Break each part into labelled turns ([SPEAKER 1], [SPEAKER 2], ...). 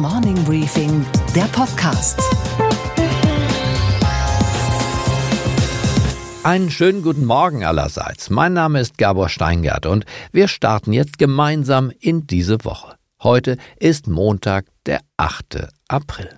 [SPEAKER 1] Morning Briefing, der Podcast.
[SPEAKER 2] Einen schönen guten Morgen allerseits. Mein Name ist Gabor Steingart und wir starten jetzt gemeinsam in diese Woche. Heute ist Montag, der 8. April.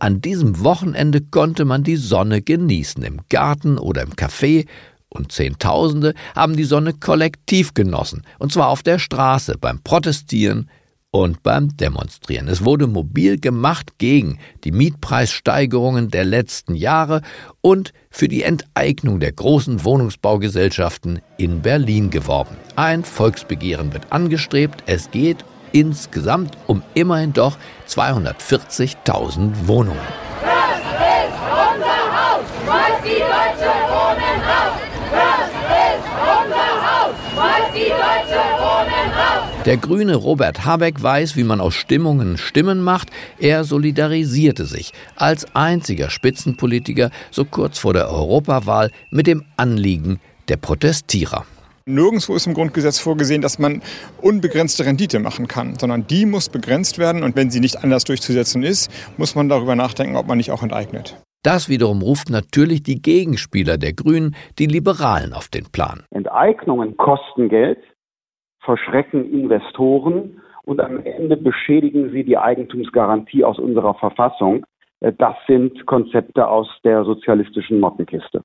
[SPEAKER 2] An diesem Wochenende konnte man die Sonne genießen, im Garten oder im Café, und Zehntausende haben die Sonne kollektiv genossen, und zwar auf der Straße, beim Protestieren und beim Demonstrieren. Es wurde mobil gemacht gegen die Mietpreissteigerungen der letzten Jahre und für die Enteignung der großen Wohnungsbaugesellschaften in Berlin geworben. Ein Volksbegehren wird angestrebt. Es geht insgesamt um immerhin doch 240.000 Wohnungen.
[SPEAKER 3] Das ist unser Haus, was die Deutsche Wohnen raus. Das ist unser Haus, was die Deutsche Wohnen raus.
[SPEAKER 2] Der grüne Robert Habeck weiß, wie man aus Stimmungen Stimmen macht. Er solidarisierte sich als einziger Spitzenpolitiker so kurz vor der Europawahl mit dem Anliegen der Protestierer.
[SPEAKER 4] Nirgendwo ist im Grundgesetz vorgesehen, dass man unbegrenzte Rendite machen kann, sondern die muss begrenzt werden und wenn sie nicht anders durchzusetzen ist, muss man darüber nachdenken, ob man nicht auch enteignet.
[SPEAKER 2] Das wiederum ruft natürlich die Gegenspieler der Grünen, die Liberalen, auf den Plan.
[SPEAKER 5] Enteignungen kosten Geld, verschrecken Investoren und am Ende beschädigen sie die Eigentumsgarantie aus unserer Verfassung. Äh, Das sind Konzepte aus der sozialistischen Mottenkiste.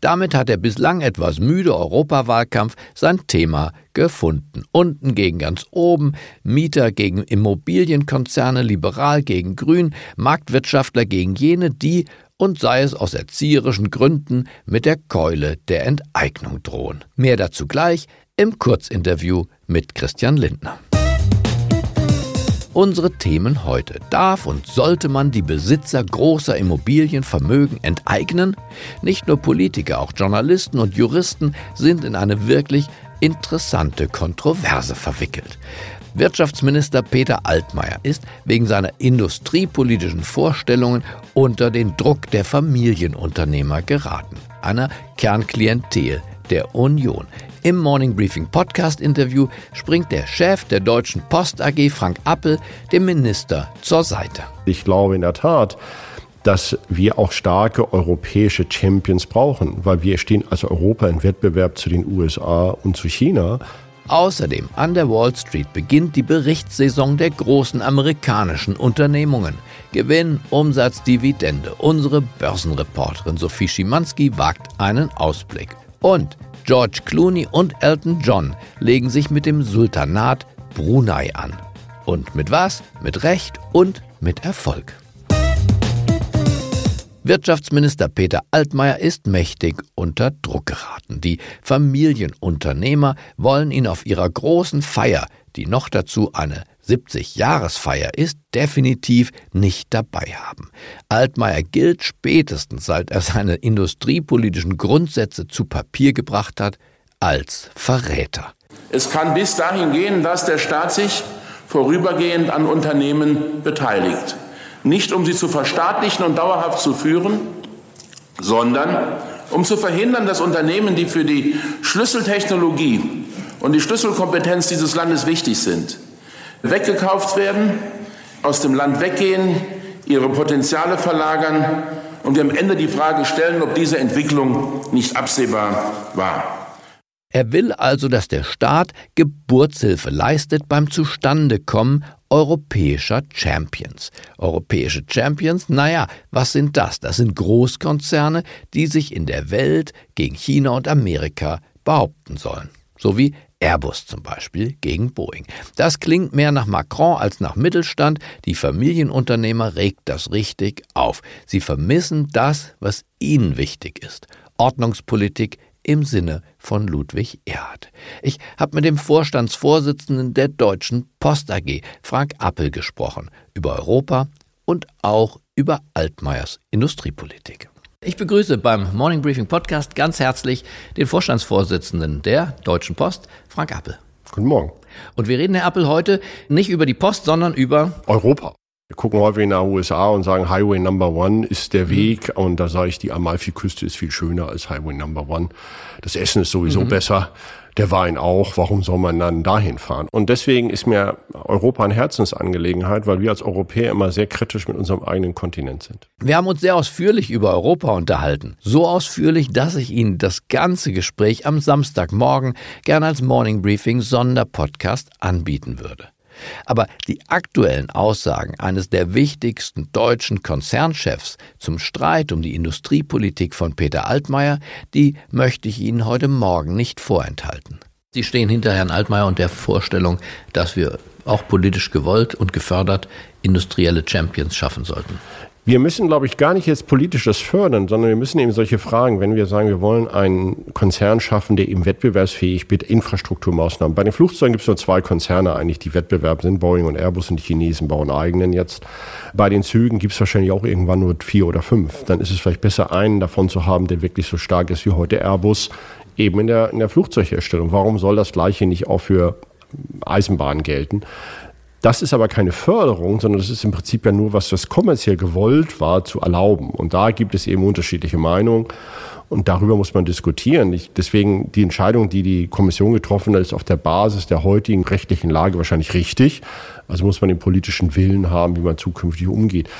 [SPEAKER 2] Damit hat der bislang etwas müde Europawahlkampf sein Thema gefunden. Unten gegen ganz oben, Mieter gegen Immobilienkonzerne, liberal gegen grün, Marktwirtschaftler gegen jene, die, und sei es aus erzieherischen Gründen, mit der Keule der Enteignung drohen. Mehr dazu gleich im Kurzinterview mit Christian Lindner. Unsere Themen heute. Darf und sollte man die Besitzer großer Immobilienvermögen enteignen? Nicht nur Politiker, auch Journalisten und Juristen sind in eine wirklich interessante Kontroverse verwickelt. Wirtschaftsminister Peter Altmaier ist wegen seiner industriepolitischen Vorstellungen unter den Druck der Familienunternehmer geraten, einer Kernklientel der Union. Im Morning Briefing Podcast Interview springt der Chef der Deutschen Post AG, Frank Appel, dem Minister zur Seite.
[SPEAKER 6] Ich glaube in der Tat, dass wir auch starke europäische Champions brauchen, weil wir stehen als Europa im Wettbewerb zu den USA und zu China.
[SPEAKER 2] Außerdem an der Wall Street beginnt die Berichtssaison der großen amerikanischen Unternehmungen. Gewinn, Umsatz, Dividende. Unsere Börsenreporterin Sophie Schimanski wagt einen Ausblick. Und George Clooney und Elton John legen sich mit dem Sultanat Brunei an. Und mit was? Mit Recht und mit Erfolg. Wirtschaftsminister Peter Altmaier ist mächtig unter Druck geraten. Die Familienunternehmer wollen ihn auf ihrer großen Feier, die noch dazu eine 70-Jahresfeier ist, definitiv nicht dabei haben. Altmaier gilt spätestens, seit er seine industriepolitischen Grundsätze zu Papier gebracht hat, als Verräter.
[SPEAKER 7] Es kann bis dahin gehen, dass der Staat sich vorübergehend an Unternehmen beteiligt. Nicht um sie zu verstaatlichen und dauerhaft zu führen, sondern um zu verhindern, dass Unternehmen, die für die Schlüsseltechnologie und die Schlüsselkompetenz dieses Landes wichtig sind, weggekauft werden, aus dem Land weggehen, ihre Potenziale verlagern und wir am Ende die Frage stellen, ob diese Entwicklung nicht absehbar war.
[SPEAKER 2] Er will also, dass der Staat Geburtshilfe leistet beim Zustandekommen europäischer Champions. Europäische Champions, naja, was sind das? Das sind Großkonzerne, die sich in der Welt gegen China und Amerika behaupten sollen. So wie Airbus zum Beispiel gegen Boeing. Das klingt mehr nach Macron als nach Mittelstand. Die Familienunternehmer regt das richtig auf. Sie vermissen das, was ihnen wichtig ist. Ordnungspolitik im Sinne von Ludwig Erhard. Ich habe mit dem Vorstandsvorsitzenden der Deutschen Post AG, Frank Appel, gesprochen über Europa und auch über Altmaiers Industriepolitik. Ich begrüße beim Morning Briefing Podcast ganz herzlich den Vorstandsvorsitzenden der Deutschen Post, Frank Appel.
[SPEAKER 6] Guten Morgen.
[SPEAKER 2] Und wir reden, Herr Appel, heute nicht über die Post, sondern über
[SPEAKER 6] Europa. Wir gucken häufig nach USA und sagen, Highway Number One ist der Weg. Und da sage ich, die Amalfiküste ist viel schöner als Highway Number One. Das Essen ist sowieso besser. Der Wein auch, warum soll man dann dahin fahren? Und deswegen ist mir Europa eine Herzensangelegenheit, weil wir als Europäer immer sehr kritisch mit unserem eigenen Kontinent sind.
[SPEAKER 2] Wir haben uns sehr ausführlich über Europa unterhalten. So ausführlich, dass ich Ihnen das ganze Gespräch am Samstagmorgen gerne als Morning Briefing Sonderpodcast anbieten würde. Aber die aktuellen Aussagen eines der wichtigsten deutschen Konzernchefs zum Streit um die Industriepolitik von Peter Altmaier, die möchte ich Ihnen heute Morgen nicht vorenthalten. Sie stehen hinter Herrn Altmaier und der Vorstellung, dass wir auch politisch gewollt und gefördert industrielle Champions schaffen sollten.
[SPEAKER 6] Wir müssen, glaube ich, gar nicht jetzt politisch das fördern, sondern wir müssen eben solche Fragen, wenn wir sagen, wir wollen einen Konzern schaffen, der eben wettbewerbsfähig mit Infrastrukturmaßnahmen. Bei den Flugzeugen gibt es nur zwei Konzerne eigentlich, die Wettbewerb sind, Boeing und Airbus und die Chinesen bauen eigenen jetzt. Bei den Zügen gibt es wahrscheinlich auch irgendwann nur vier oder fünf. Dann ist es vielleicht besser, einen davon zu haben, der wirklich so stark ist wie heute Airbus, eben in der, in der Flugzeugherstellung. Warum soll das Gleiche nicht auch für Eisenbahnen gelten? Das ist aber keine Förderung, sondern das ist im Prinzip ja nur, was das kommerziell gewollt war, zu erlauben. Und da gibt es eben unterschiedliche Meinungen. Und darüber muss man diskutieren. Ich, deswegen die Entscheidung, die die Kommission getroffen hat, ist auf der Basis der heutigen rechtlichen Lage wahrscheinlich richtig. Also muss man den politischen Willen haben, wie man zukünftig umgeht.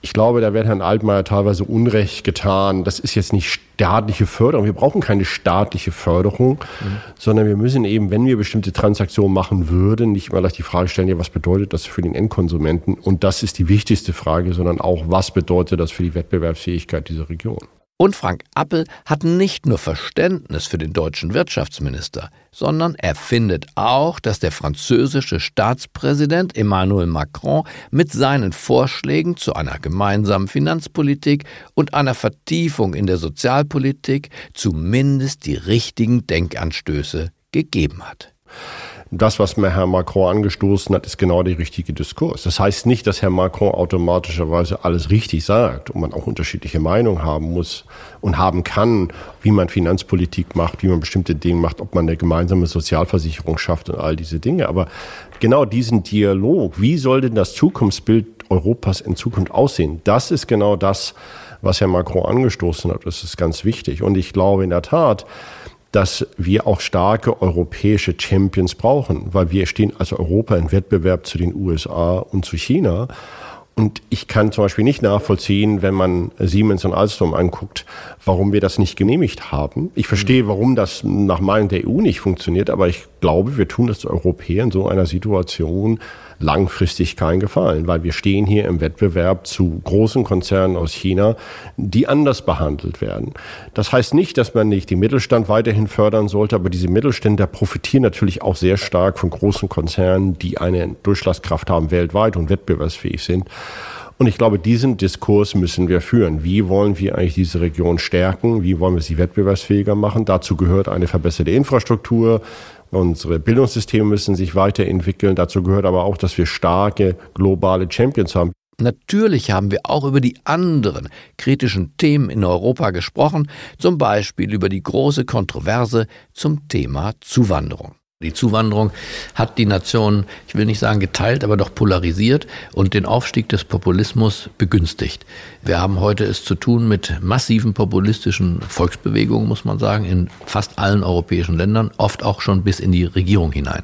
[SPEAKER 6] Ich glaube, da wird Herrn Altmaier teilweise Unrecht getan. Das ist jetzt nicht staatliche Förderung. Wir brauchen keine staatliche Förderung, mhm. sondern wir müssen eben, wenn wir bestimmte Transaktionen machen würden, nicht immer gleich die Frage stellen, ja, was bedeutet das für den Endkonsumenten? Und das ist die wichtigste Frage, sondern auch, was bedeutet das für die Wettbewerbsfähigkeit dieser Region?
[SPEAKER 2] Und Frank Appel hat nicht nur Verständnis für den deutschen Wirtschaftsminister, sondern er findet auch, dass der französische Staatspräsident Emmanuel Macron mit seinen Vorschlägen zu einer gemeinsamen Finanzpolitik und einer Vertiefung in der Sozialpolitik zumindest die richtigen Denkanstöße gegeben hat
[SPEAKER 6] das, was mir Herr Macron angestoßen hat, ist genau der richtige Diskurs. Das heißt nicht, dass Herr Macron automatischerweise alles richtig sagt und man auch unterschiedliche Meinungen haben muss und haben kann, wie man Finanzpolitik macht, wie man bestimmte Dinge macht, ob man eine gemeinsame Sozialversicherung schafft und all diese Dinge. Aber genau diesen Dialog, wie soll denn das Zukunftsbild Europas in Zukunft aussehen? Das ist genau das, was Herr Macron angestoßen hat. Das ist ganz wichtig. Und ich glaube in der Tat, dass wir auch starke europäische Champions brauchen, weil wir stehen als Europa im Wettbewerb zu den USA und zu China. Und ich kann zum Beispiel nicht nachvollziehen, wenn man Siemens und Alstom anguckt, warum wir das nicht genehmigt haben. Ich verstehe, warum das nach Meinung der EU nicht funktioniert, aber ich glaube, wir tun das Europäer in so einer Situation langfristig keinen Gefallen, weil wir stehen hier im Wettbewerb zu großen Konzernen aus China, die anders behandelt werden. Das heißt nicht, dass man nicht den Mittelstand weiterhin fördern sollte, aber diese Mittelständler profitieren natürlich auch sehr stark von großen Konzernen, die eine Durchschlagskraft haben weltweit und wettbewerbsfähig sind. Und ich glaube, diesen Diskurs müssen wir führen. Wie wollen wir eigentlich diese Region stärken? Wie wollen wir sie wettbewerbsfähiger machen? Dazu gehört eine verbesserte Infrastruktur, Unsere Bildungssysteme müssen sich weiterentwickeln. Dazu gehört aber auch, dass wir starke globale Champions haben.
[SPEAKER 2] Natürlich haben wir auch über die anderen kritischen Themen in Europa gesprochen, zum Beispiel über die große Kontroverse zum Thema Zuwanderung. Die Zuwanderung hat die Nation, ich will nicht sagen geteilt, aber doch polarisiert und den Aufstieg des Populismus begünstigt. Wir haben heute es zu tun mit massiven populistischen Volksbewegungen, muss man sagen, in fast allen europäischen Ländern, oft auch schon bis in die Regierung hinein.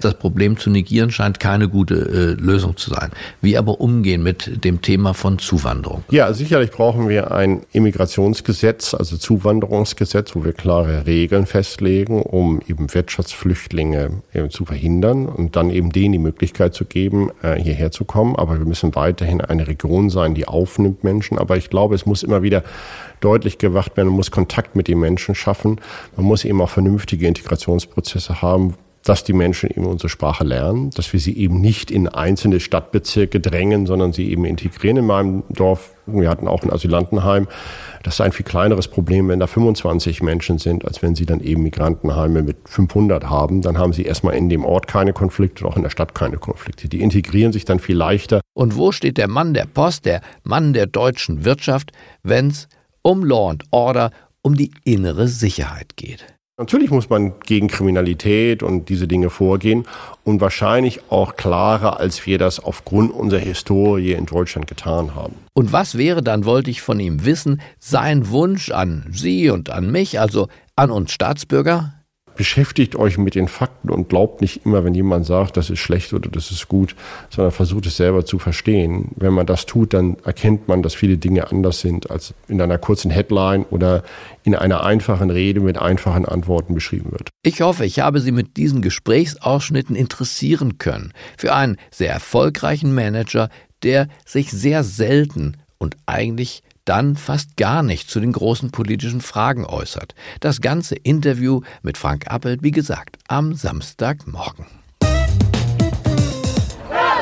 [SPEAKER 2] Das Problem zu negieren scheint keine gute äh, Lösung zu sein. Wie aber umgehen mit dem Thema von Zuwanderung?
[SPEAKER 6] Ja, sicherlich brauchen wir ein Immigrationsgesetz, also Zuwanderungsgesetz, wo wir klare Regeln festlegen, um eben Wirtschaftsflüchtlinge Flüchtlinge äh, zu verhindern und dann eben denen die Möglichkeit zu geben, äh, hierher zu kommen. Aber wir müssen weiterhin eine Region sein, die aufnimmt Menschen. Aber ich glaube, es muss immer wieder deutlich gewacht werden. Man muss Kontakt mit den Menschen schaffen. Man muss eben auch vernünftige Integrationsprozesse haben, dass die Menschen eben unsere Sprache lernen, dass wir sie eben nicht in einzelne Stadtbezirke drängen, sondern sie eben integrieren in meinem Dorf. Wir hatten auch ein Asylantenheim. Das ist ein viel kleineres Problem, wenn da 25 Menschen sind, als wenn sie dann eben Migrantenheime mit 500 haben. Dann haben sie erstmal in dem Ort keine Konflikte und auch in der Stadt keine Konflikte. Die integrieren sich dann viel leichter.
[SPEAKER 2] Und wo steht der Mann der Post, der Mann der deutschen Wirtschaft, wenn es um Law and Order, um die innere Sicherheit geht?
[SPEAKER 6] Natürlich muss man gegen Kriminalität und diese Dinge vorgehen und wahrscheinlich auch klarer, als wir das aufgrund unserer Historie in Deutschland getan haben.
[SPEAKER 2] Und was wäre dann, wollte ich von ihm wissen, sein Wunsch an Sie und an mich, also an uns Staatsbürger?
[SPEAKER 6] Beschäftigt euch mit den Fakten und glaubt nicht immer, wenn jemand sagt, das ist schlecht oder das ist gut, sondern versucht es selber zu verstehen. Wenn man das tut, dann erkennt man, dass viele Dinge anders sind, als in einer kurzen Headline oder in einer einfachen Rede mit einfachen Antworten beschrieben wird.
[SPEAKER 2] Ich hoffe, ich habe Sie mit diesen Gesprächsausschnitten interessieren können. Für einen sehr erfolgreichen Manager, der sich sehr selten und eigentlich dann fast gar nicht zu den großen politischen Fragen äußert. Das ganze Interview mit Frank Appel, wie gesagt, am Samstagmorgen.
[SPEAKER 3] Das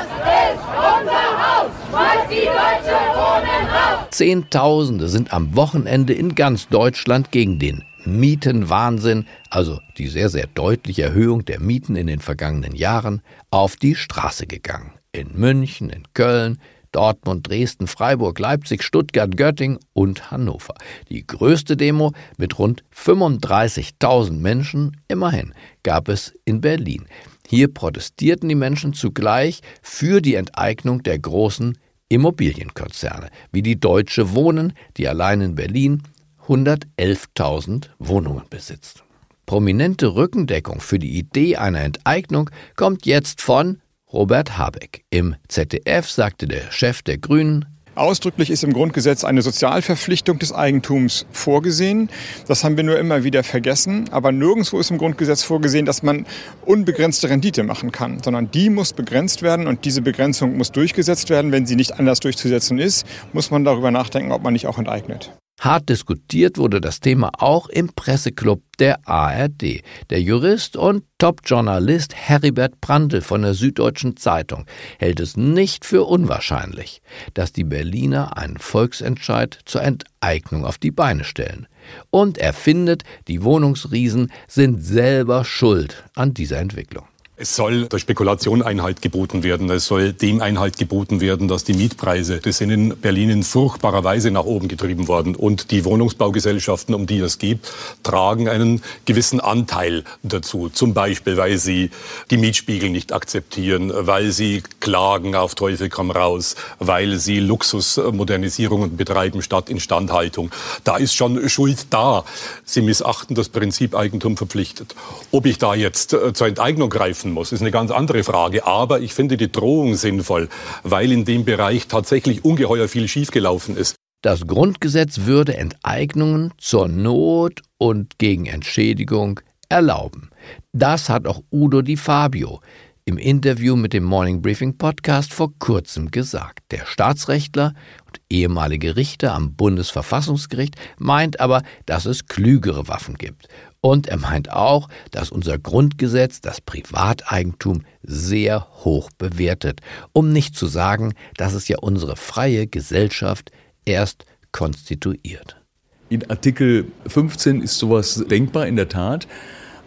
[SPEAKER 3] ist unser Haus, was die Deutsche Wohnen.
[SPEAKER 2] Zehntausende sind am Wochenende in ganz Deutschland gegen den Mietenwahnsinn, also die sehr, sehr deutliche Erhöhung der Mieten in den vergangenen Jahren, auf die Straße gegangen. In München, in Köln, Dortmund, Dresden, Freiburg, Leipzig, Stuttgart, Göttingen und Hannover. Die größte Demo mit rund 35.000 Menschen, immerhin, gab es in Berlin. Hier protestierten die Menschen zugleich für die Enteignung der großen Immobilienkonzerne, wie die Deutsche Wohnen, die allein in Berlin 111.000 Wohnungen besitzt. Prominente Rückendeckung für die Idee einer Enteignung kommt jetzt von Robert Habeck. Im ZDF sagte der Chef der Grünen,
[SPEAKER 4] Ausdrücklich ist im Grundgesetz eine Sozialverpflichtung des Eigentums vorgesehen. Das haben wir nur immer wieder vergessen. Aber nirgendwo ist im Grundgesetz vorgesehen, dass man unbegrenzte Rendite machen kann, sondern die muss begrenzt werden und diese Begrenzung muss durchgesetzt werden. Wenn sie nicht anders durchzusetzen ist, muss man darüber nachdenken, ob man nicht auch enteignet.
[SPEAKER 2] Hart diskutiert wurde das Thema auch im Presseclub der ARD. Der Jurist und Top-Journalist Heribert Brandl von der Süddeutschen Zeitung hält es nicht für unwahrscheinlich, dass die Berliner einen Volksentscheid zur Enteignung auf die Beine stellen. Und er findet, die Wohnungsriesen sind selber schuld an dieser Entwicklung.
[SPEAKER 8] Es soll der Spekulation Einhalt geboten werden. Es soll dem Einhalt geboten werden, dass die Mietpreise, die sind in Berlin in furchtbarer Weise nach oben getrieben worden. Und die Wohnungsbaugesellschaften, um die es geht, tragen einen gewissen Anteil dazu. Zum Beispiel, weil sie die Mietspiegel nicht akzeptieren, weil sie klagen auf Teufel komm raus, weil sie Luxusmodernisierungen betreiben statt Instandhaltung. Da ist schon Schuld da. Sie missachten das Prinzip Eigentum verpflichtet. Ob ich da jetzt äh, zur Enteignung greife, helfen muss, ist eine ganz andere Frage. Aber ich finde die Drohung sinnvoll, weil in dem Bereich tatsächlich ungeheuer viel schiefgelaufen ist.
[SPEAKER 2] Das Grundgesetz würde Enteignungen zur Not und gegen Entschädigung erlauben. Das hat auch Udo Di Fabio im Interview mit dem Morning Briefing Podcast vor kurzem gesagt. Der Staatsrechtler und ehemalige Richter am Bundesverfassungsgericht meint aber, dass es klügere Waffen gibt. Und er meint auch, dass unser Grundgesetz das Privateigentum sehr hoch bewertet, um nicht zu sagen, dass es ja unsere freie Gesellschaft erst konstituiert.
[SPEAKER 9] In Artikel 15 ist sowas denkbar in der Tat.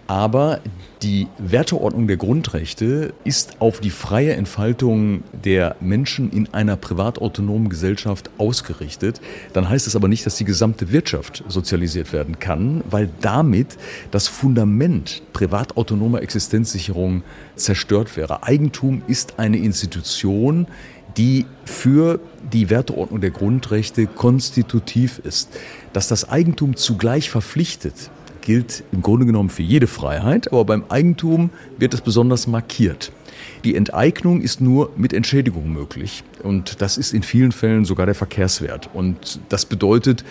[SPEAKER 9] Aber die Werteordnung der Grundrechte ist auf die freie Entfaltung der Menschen in einer privatautonomen Gesellschaft ausgerichtet. Dann heißt es aber nicht, dass die gesamte Wirtschaft sozialisiert werden kann, weil damit das Fundament privatautonomer Existenzsicherung zerstört wäre. Eigentum ist eine Institution, die für die Werteordnung der Grundrechte konstitutiv ist. Dass das Eigentum zugleich verpflichtet, gilt im Grunde genommen für jede Freiheit, aber beim Eigentum wird es besonders markiert. Die Enteignung ist nur mit Entschädigung möglich. Und das ist in vielen Fällen sogar der Verkehrswert. Und das bedeutet,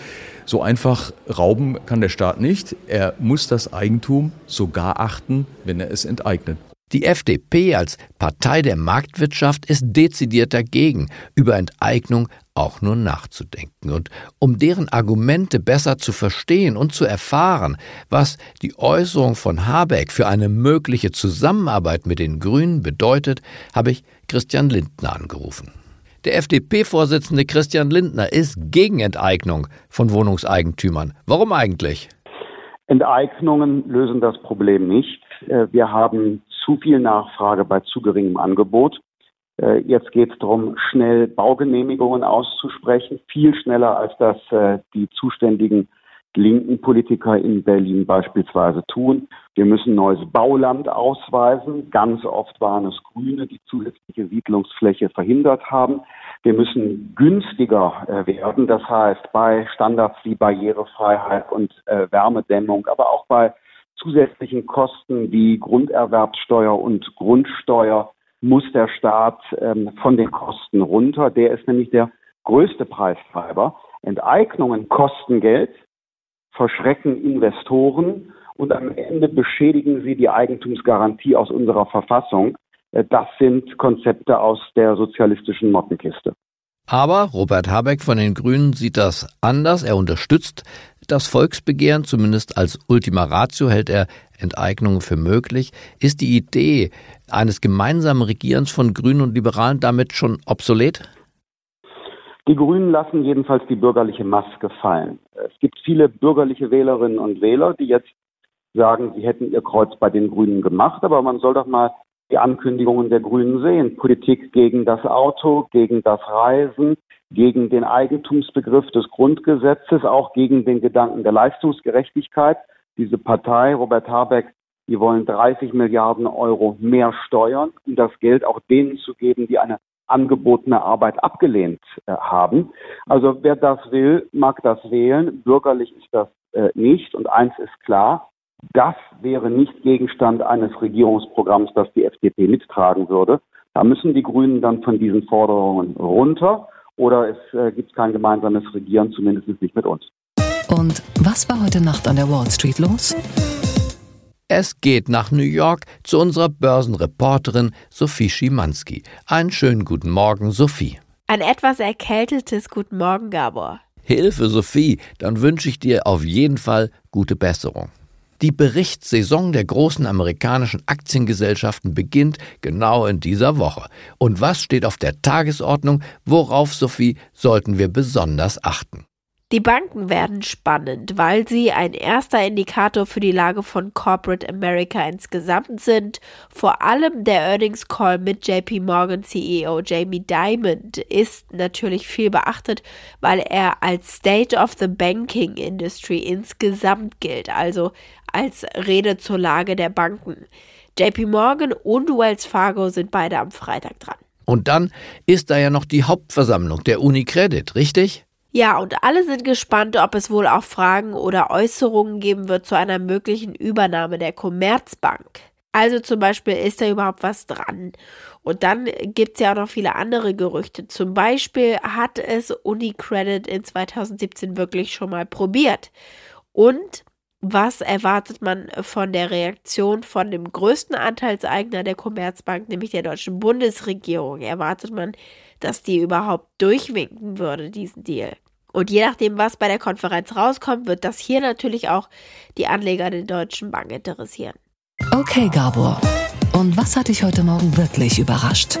[SPEAKER 9] so einfach rauben kann der Staat nicht. Er muss das Eigentum sogar achten, wenn er es enteignet.
[SPEAKER 2] Die FDP als Partei der Marktwirtschaft ist dezidiert dagegen, über Enteignung auch nur nachzudenken. Und um deren Argumente besser zu verstehen und zu erfahren, was die Äußerung von Habeck für eine mögliche Zusammenarbeit mit den Grünen bedeutet, habe ich Christian Lindner angerufen. Der FDP-Vorsitzende Christian Lindner ist gegen Enteignung von Wohnungseigentümern. Warum eigentlich?
[SPEAKER 5] Enteignungen lösen das Problem nicht. Äh, wir haben zu viel Nachfrage bei zu geringem Angebot. Äh, jetzt geht es darum, schnell Baugenehmigungen auszusprechen, viel schneller als das äh, die zuständigen linken Politiker in Berlin beispielsweise tun. Wir müssen neues Bauland ausweisen. Ganz oft waren es Grüne, die zusätzliche Siedlungsfläche verhindert haben. Wir müssen günstiger äh, werden. Das heißt, bei Standards wie Barrierefreiheit und Wärmedämmung, aber auch bei zusätzlichen Kosten wie Grunderwerbsteuer und Grundsteuer muss der Staat ähm, von den Kosten runter. Der ist nämlich der größte Preistreiber. Enteignungen kosten Geld, verschrecken Investoren und am Ende beschädigen sie die Eigentumsgarantie aus unserer Verfassung. Äh, das sind Konzepte aus der sozialistischen Mottenkiste.
[SPEAKER 2] Aber Robert Habeck von den Grünen sieht das anders. Er unterstützt das Volksbegehren, zumindest als Ultima Ratio hält er Enteignungen für möglich. Ist die Idee eines gemeinsamen Regierens von Grünen und Liberalen damit schon obsolet?
[SPEAKER 5] Die Grünen lassen jedenfalls die bürgerliche Maske fallen. Es gibt viele bürgerliche Wählerinnen und Wähler, die jetzt sagen, sie hätten ihr Kreuz bei den Grünen gemacht, aber man soll doch mal die Ankündigungen der Grünen sehen. Politik gegen das Auto, gegen das Reisen, gegen den Eigentumsbegriff des Grundgesetzes, auch gegen den Gedanken der Leistungsgerechtigkeit. Diese Partei, Robert Habeck, die wollen 30 Milliarden Euro mehr steuern, um das Geld auch denen zu geben, die eine angebotene Arbeit abgelehnt äh, haben. Also wer das will, mag das wählen. Bürgerlich ist das äh, nicht. Und eins ist klar, das wäre nicht Gegenstand eines Regierungsprogramms, das die FDP mittragen würde. Da müssen die Grünen dann von diesen Forderungen runter oder es äh, gibt kein gemeinsames Regieren, zumindest nicht mit uns.
[SPEAKER 1] Und was war heute Nacht an der Wall Street los?
[SPEAKER 2] Es geht nach New York zu unserer Börsenreporterin Sophie Schimanski. Einen schönen guten Morgen, Sophie.
[SPEAKER 10] Ein etwas erkältetes Guten Morgen, Gabor.
[SPEAKER 2] Hilfe, Sophie, dann wünsche ich dir auf jeden Fall gute Besserung. Die Berichtssaison der großen amerikanischen Aktiengesellschaften beginnt genau in dieser Woche. Und was steht auf der Tagesordnung? Worauf, Sophie, sollten wir besonders achten?
[SPEAKER 10] Die Banken werden spannend, weil sie ein erster Indikator für die Lage von Corporate America insgesamt sind. Vor allem der Earnings Call mit JP Morgan CEO Jamie Dimon ist natürlich viel beachtet, weil er als State of the Banking Industry insgesamt gilt, also als Rede zur Lage der Banken. JP Morgan und Wells Fargo sind beide am Freitag dran.
[SPEAKER 2] Und dann ist da ja noch die Hauptversammlung der Unicredit, richtig?
[SPEAKER 10] Ja, und alle sind gespannt, ob es wohl auch Fragen oder Äußerungen geben wird zu einer möglichen Übernahme der Commerzbank. Also zum Beispiel, ist da überhaupt was dran? Und dann gibt es ja auch noch viele andere Gerüchte. Zum Beispiel hat es UniCredit in 2017 wirklich schon mal probiert. Und was erwartet man von der Reaktion von dem größten Anteilseigner der Commerzbank, nämlich der deutschen Bundesregierung? Erwartet man, dass die überhaupt durchwinken würde, diesen Deal? Und je nachdem, was bei der Konferenz rauskommt, wird das hier natürlich auch die Anleger der Deutschen Bank interessieren.
[SPEAKER 1] Okay, Gabor. Und was hat dich heute Morgen wirklich überrascht?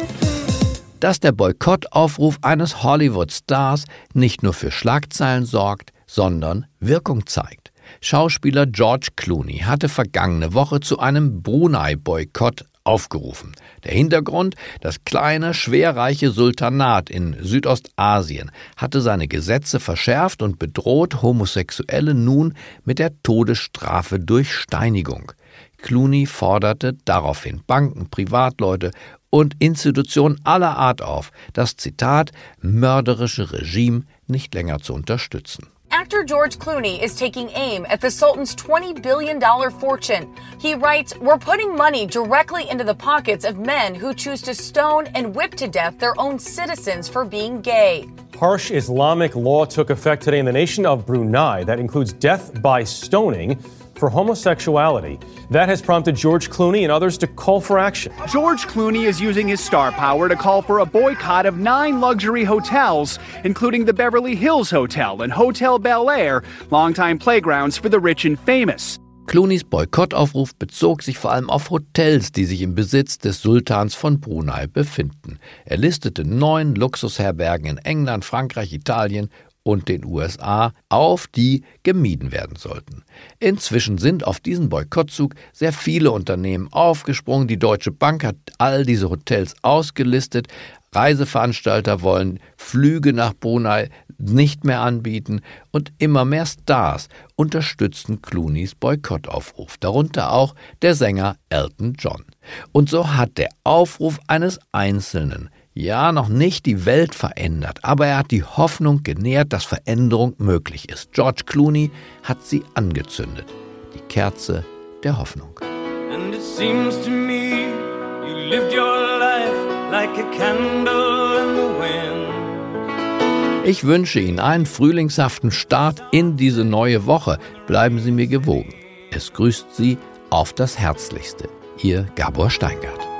[SPEAKER 2] Dass der Boykottaufruf eines Hollywood-Stars nicht nur für Schlagzeilen sorgt, sondern Wirkung zeigt. Schauspieler George Clooney hatte vergangene Woche zu einem Brunei-Boykott aufgerufen. Der Hintergrund, das kleine, schwerreiche Sultanat in Südostasien hatte seine Gesetze verschärft und bedroht Homosexuelle nun mit der Todesstrafe durch Steinigung. Clooney forderte daraufhin Banken, Privatleute und Institutionen aller Art auf, das Zitat mörderische Regime nicht länger zu unterstützen.
[SPEAKER 11] Actor George Clooney is taking aim at the Sultan's $20 billion fortune. He writes, We're putting money directly into the pockets of men who choose to stone and whip to death their own citizens for being gay.
[SPEAKER 12] Harsh Islamic law took effect today in the nation of Brunei that includes death by stoning for homosexuality. That has prompted George Clooney and others to call for action.
[SPEAKER 13] George Clooney is using his star power to call for a boycott of nine luxury hotels, including the Beverly Hills Hotel and Hotel Bel Air, longtime playgrounds for the rich and famous.
[SPEAKER 2] Clooneys Boykottaufruf bezog sich vor allem auf Hotels, die sich im Besitz des Sultans von Brunei befinden. Er listete neun Luxusherbergen in England, Frankreich, Italien und den USA auf, die gemieden werden sollten. Inzwischen sind auf diesen Boykottzug sehr viele Unternehmen aufgesprungen. Die Deutsche Bank hat all diese Hotels ausgelistet. Reiseveranstalter wollen Flüge nach Brunei nicht mehr anbieten und immer mehr Stars unterstützen Clooneys Boykottaufruf, darunter auch der Sänger Elton John. Und so hat der Aufruf eines Einzelnen ja noch nicht die Welt verändert, aber er hat die Hoffnung genährt, dass Veränderung möglich ist. George Clooney hat sie angezündet. Die Kerze der Hoffnung.
[SPEAKER 14] And it seems to me you lived your life like a candle in the wind.
[SPEAKER 2] Ich wünsche Ihnen einen frühlingshaften Start in diese neue Woche. Bleiben Sie mir gewogen. Es grüßt Sie auf das Herzlichste. Ihr Gabor Steingart.